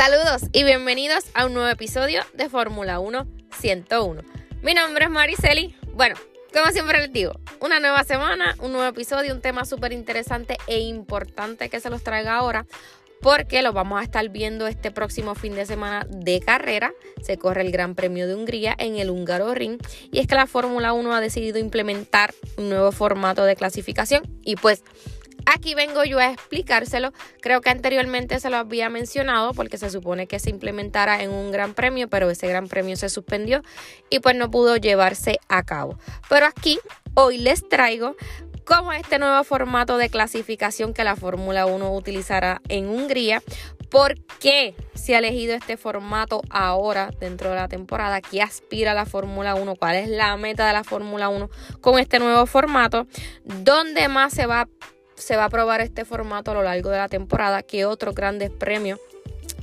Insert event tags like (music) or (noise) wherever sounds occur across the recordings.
Saludos y bienvenidos a un nuevo episodio de Fórmula 1 101. Mi nombre es Mariceli. Bueno, como siempre les digo, una nueva semana, un nuevo episodio, un tema súper interesante e importante que se los traiga ahora porque lo vamos a estar viendo este próximo fin de semana de carrera. Se corre el Gran Premio de Hungría en el Húngaro Ring y es que la Fórmula 1 ha decidido implementar un nuevo formato de clasificación y pues Aquí vengo yo a explicárselo. Creo que anteriormente se lo había mencionado porque se supone que se implementara en un gran premio, pero ese gran premio se suspendió y pues no pudo llevarse a cabo. Pero aquí hoy les traigo como este nuevo formato de clasificación que la Fórmula 1 utilizará en Hungría. ¿Por qué se ha elegido este formato ahora dentro de la temporada? ¿Qué aspira la Fórmula 1? ¿Cuál es la meta de la Fórmula 1 con este nuevo formato? ¿Dónde más se va, se va a probar este formato a lo largo de la temporada? ¿Qué otros grandes premios?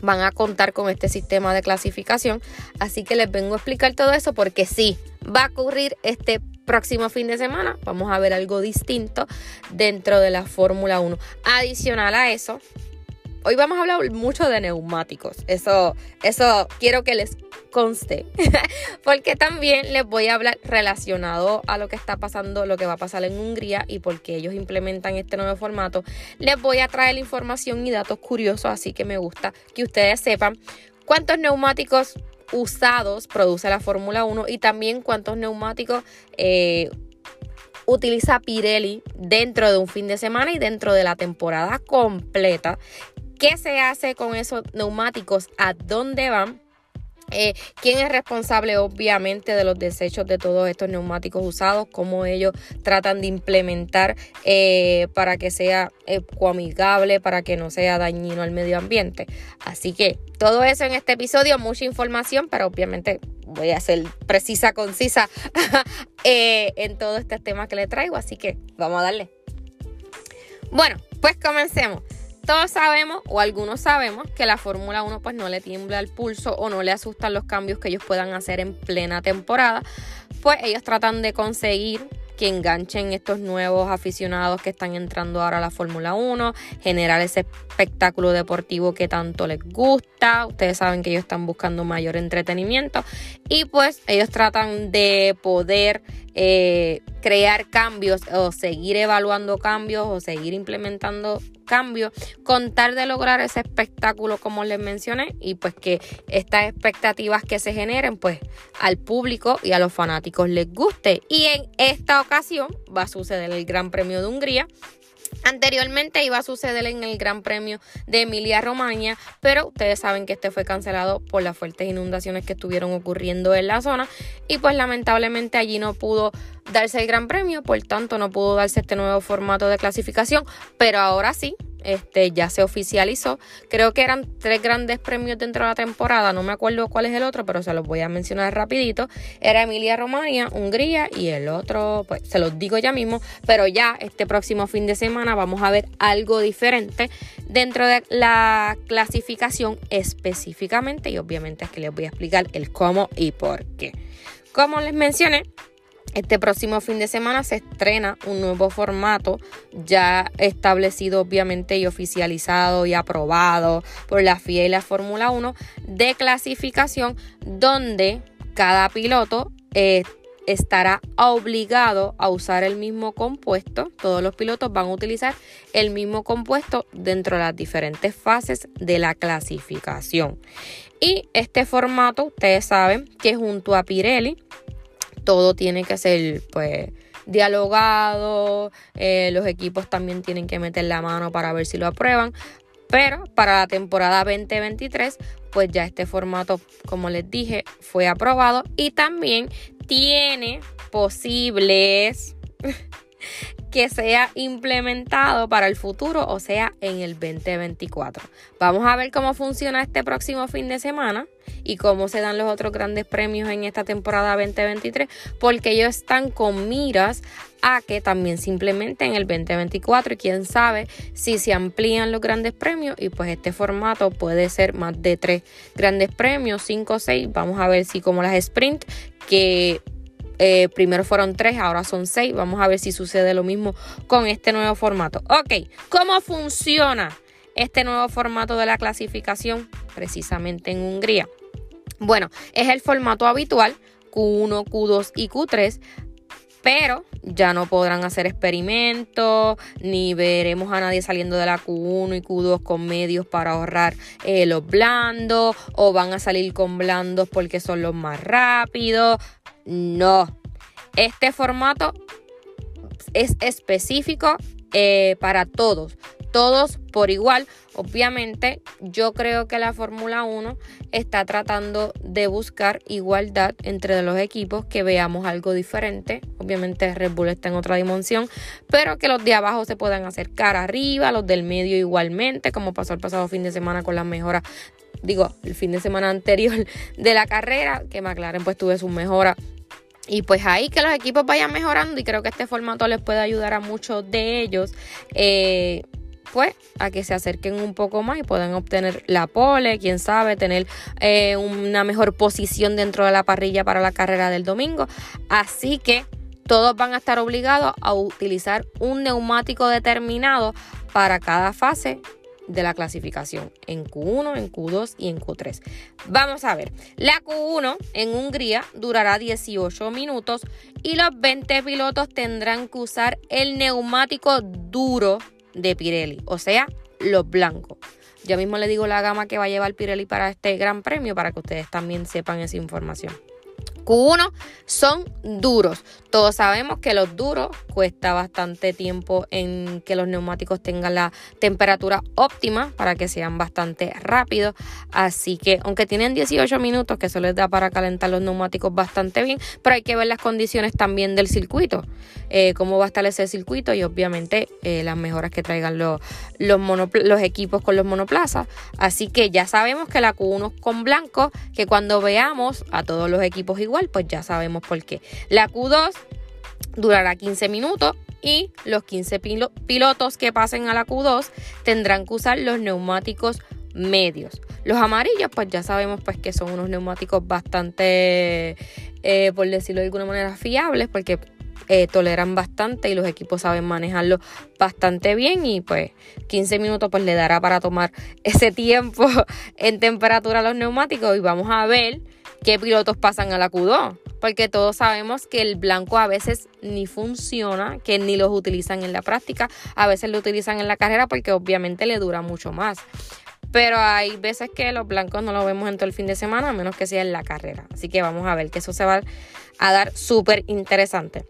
van a contar con este sistema de clasificación. Así que les vengo a explicar todo eso porque sí, va a ocurrir este próximo fin de semana. Vamos a ver algo distinto dentro de la Fórmula 1. Adicional a eso, hoy vamos a hablar mucho de neumáticos. Eso, eso quiero que les conste. (laughs) porque también les voy a hablar relacionado a lo que está pasando, lo que va a pasar en Hungría y porque ellos implementan este nuevo formato. Les voy a traer información y datos curiosos, así que me gusta que ustedes sepan cuántos neumáticos usados produce la Fórmula 1 y también cuántos neumáticos eh, utiliza Pirelli dentro de un fin de semana y dentro de la temporada completa. ¿Qué se hace con esos neumáticos? ¿A dónde van? Eh, ¿Quién es responsable obviamente de los desechos de todos estos neumáticos usados? ¿Cómo ellos tratan de implementar eh, para que sea ecoamigable, para que no sea dañino al medio ambiente? Así que todo eso en este episodio, mucha información, pero obviamente voy a ser precisa, concisa (laughs) eh, en todos estos temas que le traigo, así que vamos a darle. Bueno, pues comencemos todos sabemos, o algunos sabemos, que la Fórmula 1 pues no le tiembla el pulso o no le asustan los cambios que ellos puedan hacer en plena temporada. Pues ellos tratan de conseguir que enganchen estos nuevos aficionados que están entrando ahora a la Fórmula 1, generar ese espectáculo deportivo que tanto les gusta. Ustedes saben que ellos están buscando mayor entretenimiento y pues ellos tratan de poder eh, crear cambios o seguir evaluando cambios o seguir implementando cambios con tal de lograr ese espectáculo como les mencioné y pues que estas expectativas que se generen pues al público y a los fanáticos les guste. Y en esta ocasión va a suceder el Gran Premio de Hungría Anteriormente iba a suceder en el Gran Premio de Emilia Romagna, pero ustedes saben que este fue cancelado por las fuertes inundaciones que estuvieron ocurriendo en la zona y pues lamentablemente allí no pudo darse el Gran Premio, por tanto no pudo darse este nuevo formato de clasificación, pero ahora sí, este, ya se oficializó. Creo que eran tres grandes premios dentro de la temporada, no me acuerdo cuál es el otro, pero se los voy a mencionar rapidito. Era Emilia Romagna, Hungría y el otro, pues se los digo ya mismo, pero ya este próximo fin de semana vamos a ver algo diferente dentro de la clasificación específicamente y obviamente es que les voy a explicar el cómo y por qué. Como les mencioné, este próximo fin de semana se estrena un nuevo formato ya establecido obviamente y oficializado y aprobado por la FIA y la Fórmula 1 de clasificación donde cada piloto eh, estará obligado a usar el mismo compuesto. Todos los pilotos van a utilizar el mismo compuesto dentro de las diferentes fases de la clasificación. Y este formato, ustedes saben que junto a Pirelli todo tiene que ser pues dialogado, eh, los equipos también tienen que meter la mano para ver si lo aprueban. Pero para la temporada 2023, pues ya este formato, como les dije, fue aprobado y también tiene posibles (laughs) que sea implementado para el futuro, o sea, en el 2024. Vamos a ver cómo funciona este próximo fin de semana y cómo se dan los otros grandes premios en esta temporada 2023, porque ellos están con miras a que también se implemente en el 2024 y quién sabe si se amplían los grandes premios y pues este formato puede ser más de tres grandes premios, cinco o seis, vamos a ver si como las sprint que eh, primero fueron tres, ahora son seis. Vamos a ver si sucede lo mismo con este nuevo formato. Ok, ¿cómo funciona este nuevo formato de la clasificación precisamente en Hungría? Bueno, es el formato habitual, Q1, Q2 y Q3, pero ya no podrán hacer experimentos, ni veremos a nadie saliendo de la Q1 y Q2 con medios para ahorrar eh, los blandos, o van a salir con blandos porque son los más rápidos. No, este formato es específico eh, para todos, todos por igual. Obviamente, yo creo que la Fórmula 1 está tratando de buscar igualdad entre los equipos, que veamos algo diferente. Obviamente, Red Bull está en otra dimensión, pero que los de abajo se puedan acercar arriba, los del medio igualmente, como pasó el pasado fin de semana con las mejoras digo, el fin de semana anterior de la carrera, que McLaren pues tuve sus mejoras y pues ahí que los equipos vayan mejorando y creo que este formato les puede ayudar a muchos de ellos. Eh, pues a que se acerquen un poco más y puedan obtener la pole, quién sabe, tener eh, una mejor posición dentro de la parrilla para la carrera del domingo. Así que todos van a estar obligados a utilizar un neumático determinado para cada fase de la clasificación en Q1, en Q2 y en Q3. Vamos a ver, la Q1 en Hungría durará 18 minutos y los 20 pilotos tendrán que usar el neumático duro de Pirelli, o sea, los blancos. Yo mismo le digo la gama que va a llevar Pirelli para este gran premio para que ustedes también sepan esa información. Q1 son duros. Todos sabemos que los duros cuesta bastante tiempo en que los neumáticos tengan la temperatura óptima para que sean bastante rápidos. Así que aunque tienen 18 minutos, que eso les da para calentar los neumáticos bastante bien, pero hay que ver las condiciones también del circuito, eh, cómo va a estar ese circuito y obviamente eh, las mejoras que traigan los, equipos con los monoplazas. Así que ya sabemos que la Q1 con blanco, que cuando veamos a todos los equipos igual, pues ya sabemos por qué. La Q2 durará 15 minutos y los 15 pilotos que pasen a la Q2 tendrán que usar los neumáticos medios. Los amarillos, pues ya sabemos pues que son unos neumáticos bastante, eh, por decirlo de alguna manera, fiables, porque eh, toleran bastante y los equipos saben manejarlo bastante bien y pues 15 minutos pues le dará para tomar ese tiempo (laughs) en temperatura a los neumáticos y vamos a ver qué pilotos pasan a la Q2. Porque todos sabemos que el blanco a veces ni funciona, que ni los utilizan en la práctica, a veces lo utilizan en la carrera porque obviamente le dura mucho más. Pero hay veces que los blancos no los vemos en todo el fin de semana, a menos que sea en la carrera. Así que vamos a ver que eso se va a dar súper interesante.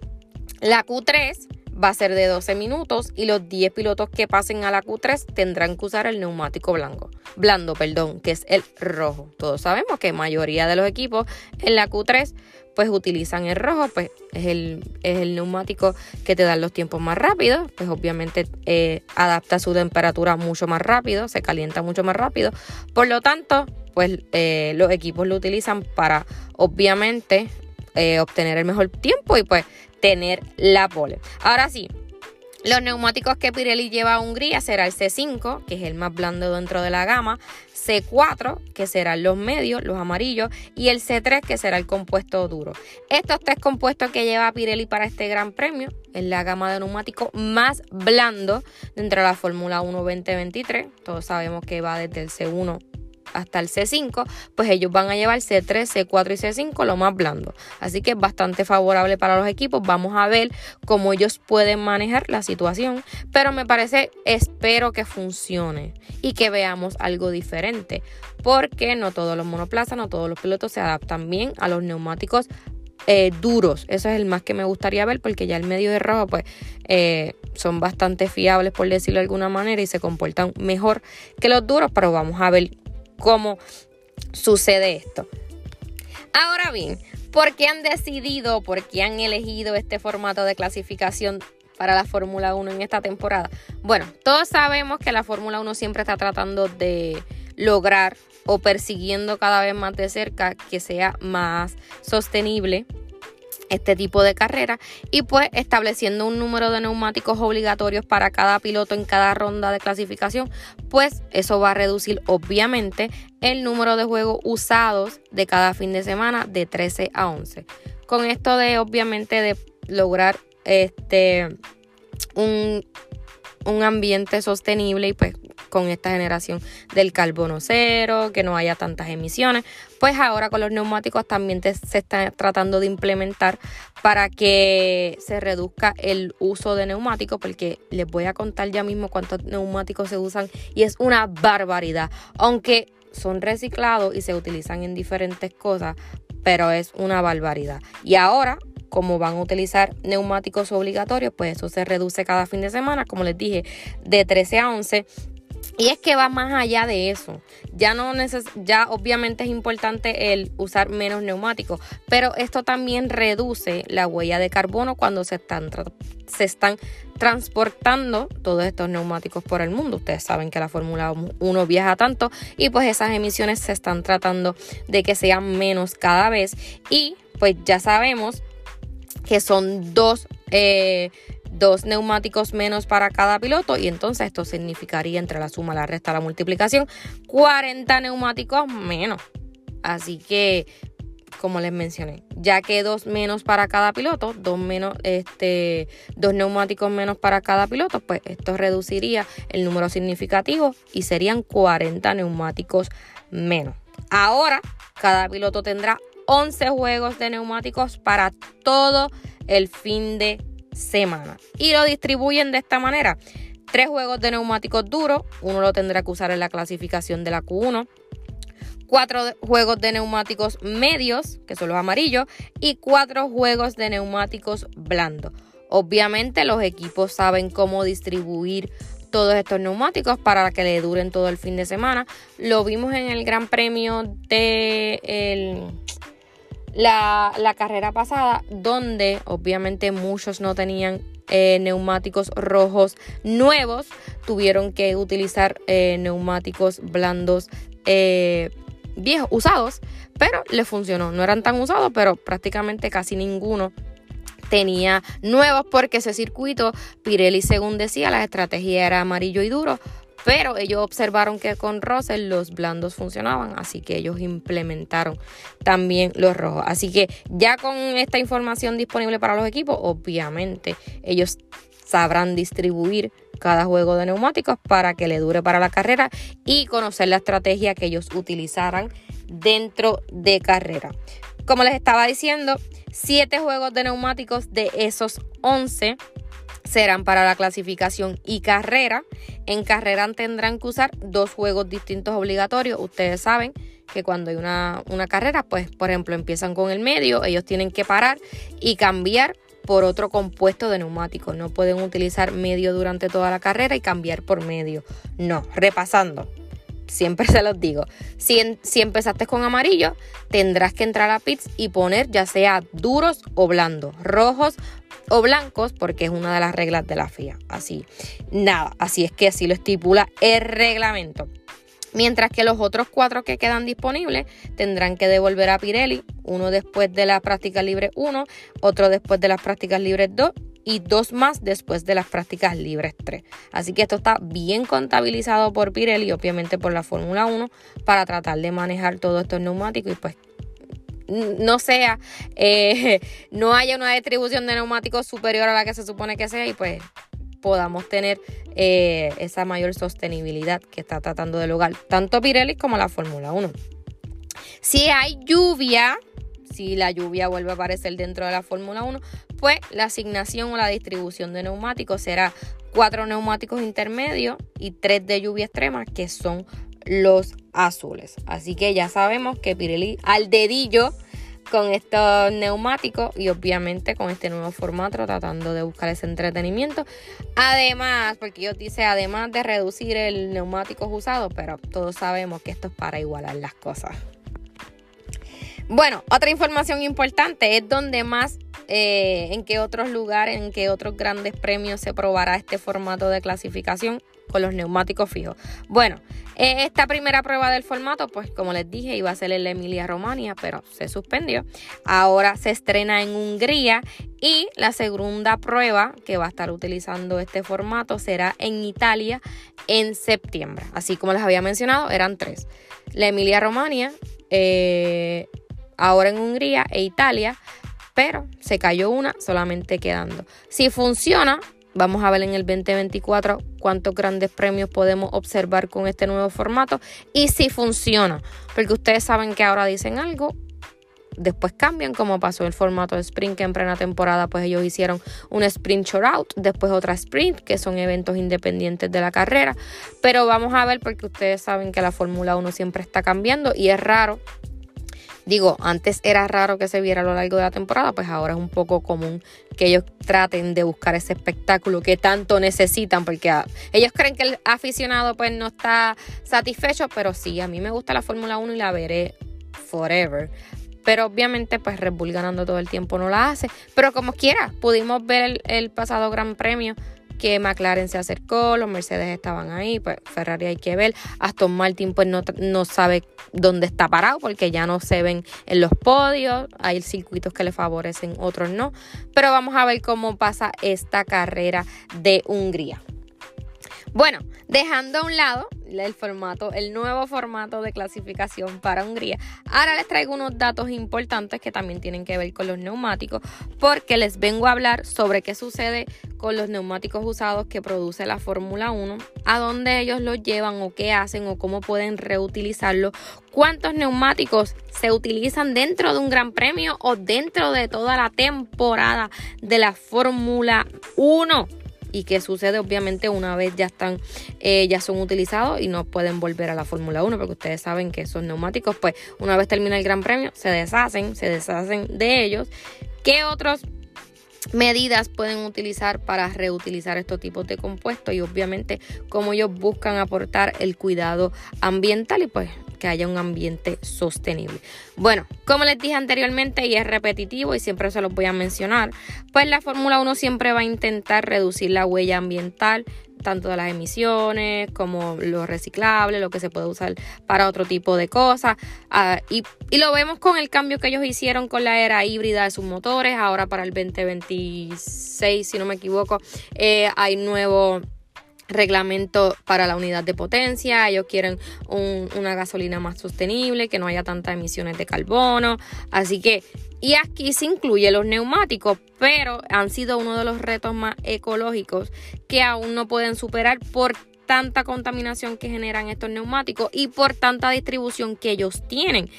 La Q3 va a ser de 12 minutos y los 10 pilotos que pasen a la Q3 tendrán que usar el neumático blanco, blando, perdón, que es el rojo. Todos sabemos que mayoría de los equipos en la Q3 pues utilizan el rojo, pues es el, es el neumático que te da los tiempos más rápidos, pues obviamente eh, adapta su temperatura mucho más rápido, se calienta mucho más rápido, por lo tanto, pues eh, los equipos lo utilizan para obviamente eh, obtener el mejor tiempo y pues tener la pole. Ahora sí, los neumáticos que Pirelli lleva a Hungría será el C5, que es el más blando dentro de la gama, C4, que serán los medios, los amarillos, y el C3, que será el compuesto duro. Estos tres compuestos que lleva Pirelli para este gran premio es la gama de neumáticos más blando dentro de la Fórmula 1 2023. Todos sabemos que va desde el C1 hasta el C5, pues ellos van a llevar C3, C4 y C5 lo más blando. Así que es bastante favorable para los equipos. Vamos a ver cómo ellos pueden manejar la situación. Pero me parece, espero que funcione y que veamos algo diferente. Porque no todos los monoplazas, no todos los pilotos se adaptan bien a los neumáticos eh, duros. Eso es el más que me gustaría ver porque ya el medio de rojo pues eh, son bastante fiables por decirlo de alguna manera y se comportan mejor que los duros, pero vamos a ver cómo sucede esto. Ahora bien, ¿por qué han decidido, por qué han elegido este formato de clasificación para la Fórmula 1 en esta temporada? Bueno, todos sabemos que la Fórmula 1 siempre está tratando de lograr o persiguiendo cada vez más de cerca que sea más sostenible este tipo de carrera y pues estableciendo un número de neumáticos obligatorios para cada piloto en cada ronda de clasificación, pues eso va a reducir obviamente el número de juegos usados de cada fin de semana de 13 a 11. Con esto de obviamente de lograr este un, un ambiente sostenible y pues con esta generación del carbono cero, que no haya tantas emisiones, pues ahora con los neumáticos también se está tratando de implementar para que se reduzca el uso de neumáticos, porque les voy a contar ya mismo cuántos neumáticos se usan y es una barbaridad, aunque son reciclados y se utilizan en diferentes cosas, pero es una barbaridad. Y ahora como van a utilizar neumáticos obligatorios, pues eso se reduce cada fin de semana, como les dije, de 13 a 11 y es que va más allá de eso. Ya no ya obviamente es importante el usar menos neumáticos, pero esto también reduce la huella de carbono cuando se están se están transportando todos estos neumáticos por el mundo. Ustedes saben que la Fórmula 1 viaja tanto y pues esas emisiones se están tratando de que sean menos cada vez y pues ya sabemos que son dos eh, dos neumáticos menos para cada piloto y entonces esto significaría entre la suma, la resta, la multiplicación 40 neumáticos menos. Así que, como les mencioné, ya que dos menos para cada piloto, dos menos, este, dos neumáticos menos para cada piloto, pues esto reduciría el número significativo y serían 40 neumáticos menos. Ahora, cada piloto tendrá 11 juegos de neumáticos para todo el fin de semana. Y lo distribuyen de esta manera. Tres juegos de neumáticos duros, uno lo tendrá que usar en la clasificación de la Q1. Cuatro juegos de neumáticos medios, que son los amarillos, y cuatro juegos de neumáticos blandos. Obviamente los equipos saben cómo distribuir todos estos neumáticos para que le duren todo el fin de semana. Lo vimos en el Gran Premio de el la, carrera pasada, donde obviamente muchos no tenían eh, neumáticos rojos nuevos, tuvieron que utilizar eh, neumáticos blandos eh, viejos, usados, pero les funcionó. No eran tan usados, pero prácticamente casi ninguno tenía nuevos porque ese circuito, Pirelli según decía, la estrategia era amarillo y duro, pero ellos observaron que con Russell los blandos funcionaban, así que ellos implementaron también los rojos. Así que ya con esta información disponible para los equipos, obviamente ellos sabrán distribuir cada juego de neumáticos para que le dure para la carrera y conocer la estrategia que ellos utilizarán dentro de carrera. Como les estaba diciendo, 7 juegos de neumáticos de esos 11 serán para la clasificación y carrera. En carrera tendrán que usar dos juegos distintos obligatorios. Ustedes saben que cuando hay una, una carrera, pues por ejemplo empiezan con el medio, ellos tienen que parar y cambiar por otro compuesto de neumáticos. No pueden utilizar medio durante toda la carrera y cambiar por medio. No, repasando siempre se los digo, si, si, empezaste con amarillo, tendrás que entrar a pits y poner ya sea duros o blandos, rojos o blancos, porque es una de las reglas de la FIA. Así, nada, así es que así lo estipula el reglamento. Mientras que los otros cuatro que quedan disponibles tendrán que devolver a Pirelli, uno después de las prácticas libres 1, otro después de las prácticas libres 2 y dos más después de las prácticas libres 3. Así que esto está bien contabilizado por Pirelli, obviamente por la Fórmula 1, para tratar de manejar todos estos neumáticos y pues no sea, eh, (laughs) no haya una distribución de neumáticos superior a la que se supone que sea y pues podamos tener eh, esa mayor sostenibilidad que está tratando de lograr tanto Pirelli como la Fórmula 1. Si hay lluvia, si la lluvia vuelve a aparecer dentro de la Fórmula 1, pues la asignación o la distribución de neumáticos será cuatro neumáticos intermedios y tres de lluvia extrema, que son los azules. Así que ya sabemos que Pirelli al dedillo con estos neumáticos y obviamente con este nuevo formato tratando de buscar ese entretenimiento. Además, porque yo dice además de reducir el neumático usado, pero todos sabemos que esto es para igualar las cosas. Bueno, otra información importante es donde más eh, en qué otros lugares, en qué otros grandes premios se probará este formato de clasificación con los neumáticos fijos. Bueno, eh, esta primera prueba del formato, pues como les dije, iba a ser en la Emilia Romagna, pero se suspendió. Ahora se estrena en Hungría y la segunda prueba que va a estar utilizando este formato será en Italia en septiembre. Así como les había mencionado, eran tres. La Emilia Romagna, eh, ahora en Hungría e Italia, pero se cayó una solamente quedando. Si funciona, Vamos a ver en el 2024 cuántos grandes premios podemos observar con este nuevo formato y si funciona. Porque ustedes saben que ahora dicen algo, después cambian, como pasó el formato de sprint, que en plena temporada pues ellos hicieron un sprint short después otra sprint, que son eventos independientes de la carrera. Pero vamos a ver porque ustedes saben que la Fórmula 1 siempre está cambiando y es raro Digo, antes era raro que se viera a lo largo de la temporada, pues ahora es un poco común que ellos traten de buscar ese espectáculo que tanto necesitan, porque ellos creen que el aficionado pues no está satisfecho, pero sí, a mí me gusta la Fórmula 1 y la veré forever. Pero obviamente, pues Red Bull ganando todo el tiempo no la hace. Pero como quiera, pudimos ver el pasado Gran Premio que McLaren se acercó, los Mercedes estaban ahí, pues Ferrari hay que ver, Aston Martin pues no, no sabe dónde está parado porque ya no se ven en los podios, hay circuitos que le favorecen, otros no, pero vamos a ver cómo pasa esta carrera de Hungría. Bueno, dejando a un lado el formato, el nuevo formato de clasificación para Hungría, ahora les traigo unos datos importantes que también tienen que ver con los neumáticos, porque les vengo a hablar sobre qué sucede con los neumáticos usados que produce la Fórmula 1, a dónde ellos los llevan o qué hacen o cómo pueden reutilizarlos, cuántos neumáticos se utilizan dentro de un gran premio o dentro de toda la temporada de la Fórmula 1 y qué sucede obviamente una vez ya están eh, ya son utilizados y no pueden volver a la Fórmula 1 porque ustedes saben que esos neumáticos pues una vez termina el Gran Premio se deshacen se deshacen de ellos. Qué otros medidas pueden utilizar para reutilizar estos tipos de compuestos y obviamente cómo ellos buscan aportar el cuidado ambiental y pues que haya un ambiente sostenible. Bueno, como les dije anteriormente y es repetitivo y siempre se los voy a mencionar, pues la Fórmula 1 siempre va a intentar reducir la huella ambiental tanto de las emisiones como lo reciclable, lo que se puede usar para otro tipo de cosas. Ah, y, lo vemos con el cambio que ellos hicieron con la era híbrida de sus motores. Ahora para el 2026, si no me equivoco, eh, hay nuevo reglamento para la unidad de potencia, ellos quieren una gasolina más sostenible, que no haya tantas emisiones de carbono, así que, y aquí se incluye los neumáticos, pero han sido uno de los retos más ecológicos que aún no pueden superar por tanta contaminación que generan estos neumáticos y por tanta distribución que ellos tienen.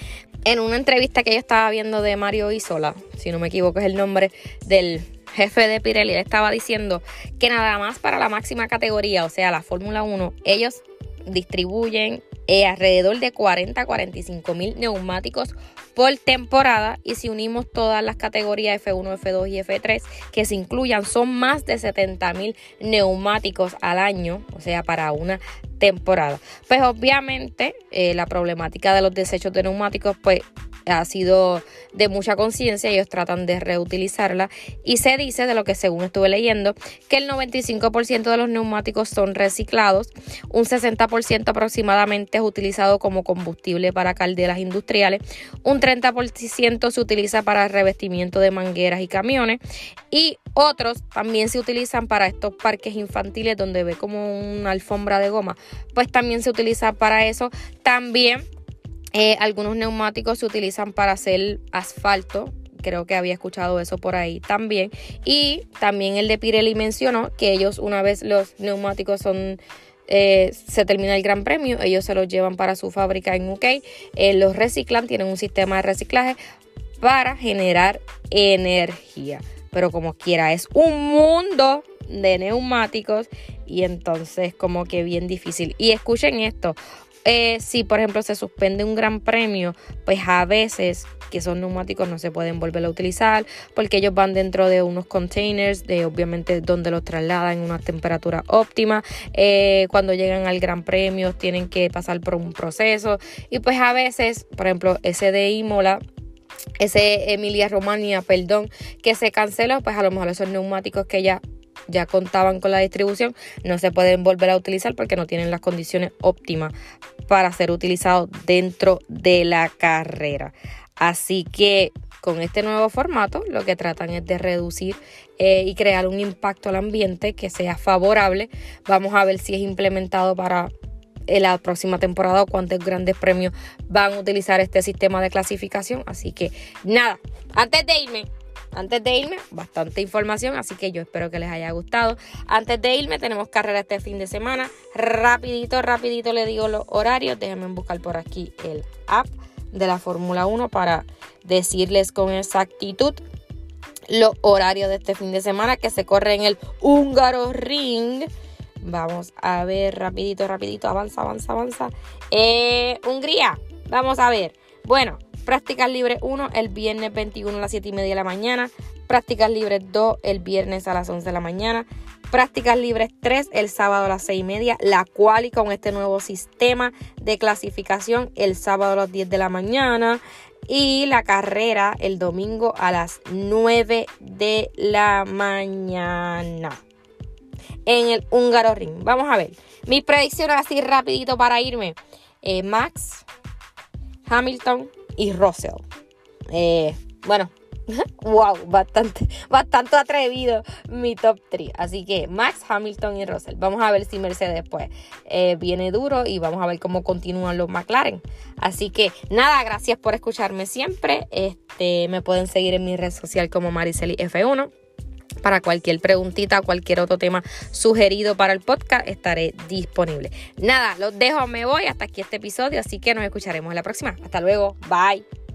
En una entrevista que yo estaba viendo de Mario Isola, si no me equivoco es el nombre del jefe de Pirelli, estaba diciendo que nada más para la máxima categoría, o sea, la Fórmula 1, ellos distribuyen eh, alrededor de 40 a 45 mil neumáticos por temporada y si unimos todas las categorías F1, F2 y F3 que se incluyan son más de 70 mil neumáticos al año, o sea, para una temporada. Pues obviamente eh, la problemática de los desechos de neumáticos pues ha sido de mucha conciencia, ellos tratan de reutilizarla y se dice, de lo que según estuve leyendo, que el 95% de los neumáticos son reciclados, un 60% aproximadamente es utilizado como combustible para calderas industriales, un 30% se utiliza para revestimiento de mangueras y camiones y otros también se utilizan para estos parques infantiles donde ve como una alfombra de goma, pues también se utiliza para eso. También eh, algunos neumáticos se utilizan para hacer asfalto. Creo que había escuchado eso por ahí también. Y también el de Pirelli mencionó que ellos una vez los neumáticos son eh, se termina el Gran Premio, ellos se los llevan para su fábrica en UK, eh, los reciclan, tienen un sistema de reciclaje para generar energía. Pero como quiera, es un mundo de neumáticos y entonces como que bien difícil. Y escuchen esto, eh, si por ejemplo se suspende un gran premio, pues a veces que son neumáticos no se pueden volver a utilizar porque ellos van dentro de unos containers, de obviamente donde los trasladan en una temperatura óptima. Eh, cuando llegan al gran premio tienen que pasar por un proceso y pues a veces, por ejemplo, ese de Imola ese Emilia Romagna, perdón, que se canceló, pues a lo mejor esos neumáticos que ya ya contaban con la distribución, no se pueden volver a utilizar porque no tienen las condiciones óptimas para ser utilizados dentro de la carrera. Así que con este nuevo formato lo que tratan es de reducir eh, y crear un impacto al ambiente que sea favorable. Vamos a ver si es implementado para eh, la próxima temporada o cuántos grandes premios van a utilizar este sistema de clasificación. Así que nada, antes de irme, antes de irme, bastante información, así que yo espero que les haya gustado. Antes de irme, tenemos carrera este fin de semana. Rapidito, rapidito le digo los horarios. Déjenme buscar por aquí el app de la Fórmula 1 para decirles con exactitud los horarios de este fin de semana que se corre en el Húngaro Ring. Vamos a ver rapidito, rapidito, avanza, avanza, avanza. Eh, Hungría, vamos a ver. Bueno, Prácticas libres 1 el viernes 21 a las 7 y media de la mañana. Prácticas libres 2 el viernes a las 11 de la mañana. Prácticas libres 3 el sábado a las 6 y media. La cual y con este nuevo sistema de clasificación el sábado a las 10 de la mañana. Y la carrera el domingo a las 9 de la mañana. En el húngaro ring. Vamos a ver. Mis predicciones así rapidito para irme. Eh, Max, Hamilton, y Russell. Eh, bueno, (laughs) wow, bastante, bastante atrevido mi top 3. Así que Max, Hamilton y Russell. Vamos a ver si Mercedes eh, viene duro y vamos a ver cómo continúan los McLaren. Así que nada, gracias por escucharme siempre. Este, me pueden seguir en mi red social como Mariceli F1 para cualquier preguntita, cualquier otro tema sugerido para el podcast, estaré disponible. Nada, los dejo, me voy hasta aquí este episodio, así que nos escucharemos en la próxima. Hasta luego, bye.